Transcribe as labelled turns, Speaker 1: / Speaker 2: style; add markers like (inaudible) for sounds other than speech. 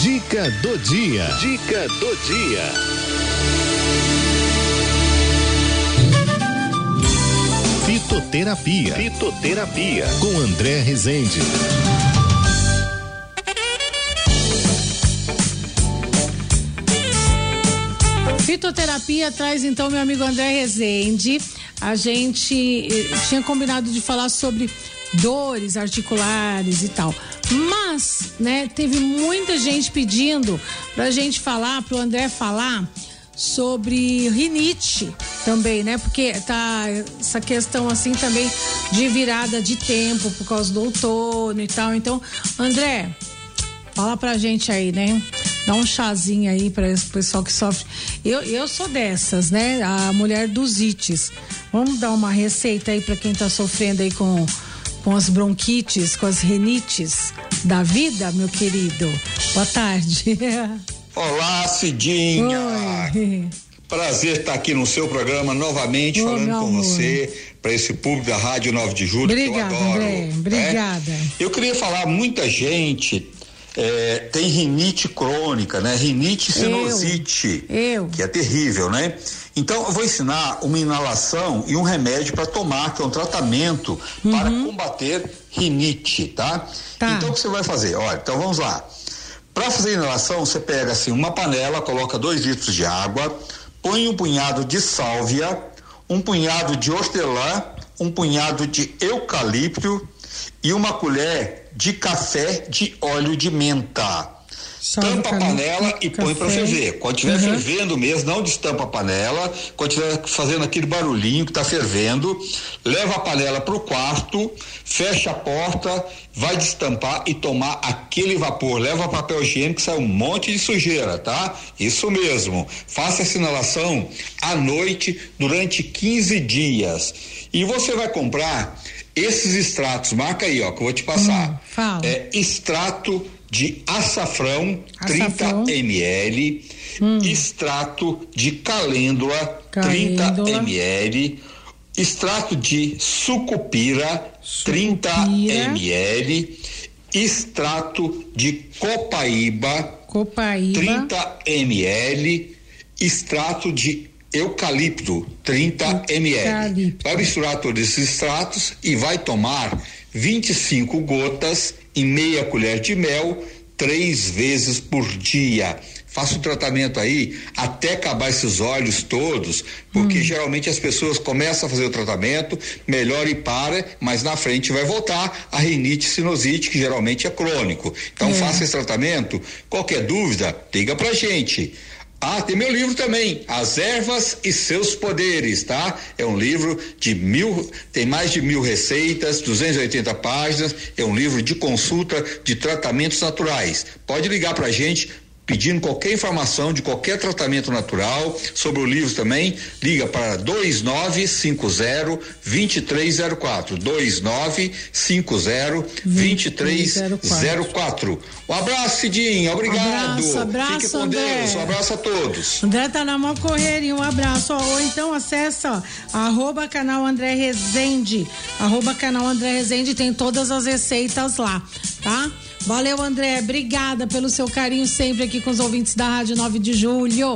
Speaker 1: Dica do dia. Dica do dia. Fitoterapia. Fitoterapia. Com André Rezende.
Speaker 2: Fitoterapia traz então meu amigo André Rezende. A gente eh, tinha combinado de falar sobre dores articulares e tal. Mas, né, teve muita gente pedindo pra gente falar, pro André falar sobre rinite também, né? Porque tá essa questão assim também de virada de tempo por causa do outono e tal. Então, André, fala pra gente aí, né? Dá um chazinho aí para esse pessoal que sofre. Eu, eu sou dessas, né? A mulher dos ites. Vamos dar uma receita aí para quem tá sofrendo aí com com as bronquites, com as renites da vida, meu querido. Boa tarde. (laughs)
Speaker 3: Olá, Cidinha.
Speaker 2: Oi.
Speaker 3: Prazer estar aqui no seu programa novamente,
Speaker 2: Ô,
Speaker 3: falando com
Speaker 2: amor.
Speaker 3: você, para esse público da Rádio 9 de Julho,
Speaker 2: Obrigada,
Speaker 3: que eu adoro.
Speaker 2: André.
Speaker 3: né?
Speaker 2: Obrigada.
Speaker 3: Eu queria falar, muita gente é, tem rinite crônica, né? Rinite sinusite,
Speaker 2: Eu.
Speaker 3: que é terrível, né? Então, eu vou ensinar uma inalação e um remédio para tomar, que é um tratamento para combater rinite, tá?
Speaker 2: Uhum. Tá.
Speaker 3: Então, o que você vai fazer? Olha, então vamos lá. Para fazer a inalação, você pega assim uma panela, coloca dois litros de água, põe um punhado de sálvia, um punhado de hortelã, um punhado de eucalipto e uma colher de café de óleo de menta.
Speaker 2: Só
Speaker 3: Tampa a panela e põe para ferver. Quando estiver
Speaker 2: Uhum.
Speaker 3: fervendo mesmo, não destampa a panela. Quando estiver fazendo aquele barulhinho que está fervendo, leva a panela para o quarto, fecha a porta, vai destampar e tomar aquele vapor. Leva papel higiênico, sai um monte de sujeira, tá? Isso mesmo. Faça essa inalação à noite durante 15 dias. E você vai comprar esses extratos. Marca aí, ó, que eu vou te passar.
Speaker 2: Hum, fala.
Speaker 3: É extrato de açafrão,
Speaker 2: Açafrão.
Speaker 3: 30 ml, extrato de calêndula,
Speaker 2: Calêndula.
Speaker 3: 30 ml, extrato de sucupira, 30
Speaker 2: Sucupira.
Speaker 3: ml, extrato de copaíba,
Speaker 2: Copaíba.
Speaker 3: 30 ml, extrato de eucalipto, 30 ml. Vai misturar todos esses extratos e vai tomar 25 gotas em meia colher de mel, três vezes por dia. Faça o tratamento aí até acabar esses olhos todos, porque geralmente as pessoas começam a fazer o tratamento, melhora e para, mas na frente vai voltar a rinite sinusite, que geralmente é crônico. Então
Speaker 2: É.
Speaker 3: faça esse tratamento. Qualquer dúvida, liga pra gente. Ah, tem meu livro também, As Ervas e Seus Poderes, tá? É um livro de mil, tem mais de mil receitas, 280 páginas, é um livro de consulta de tratamentos naturais. Pode ligar pra gente pedindo qualquer informação de qualquer tratamento natural sobre o livro também, liga para 2950 2304. 2950 2304. Um abraço, Cidinha. Obrigado.
Speaker 2: Abraço, abraço,
Speaker 3: Fique com
Speaker 2: André.
Speaker 3: Deus. Um abraço a todos.
Speaker 2: André tá na maior correria, um abraço. Ó, ou então acessa ó, arroba canal André Rezende. Arroba canal André Rezende tem todas as receitas lá, tá? Valeu, André. Obrigada pelo seu carinho sempre aqui com os ouvintes da Rádio 9 de Julho.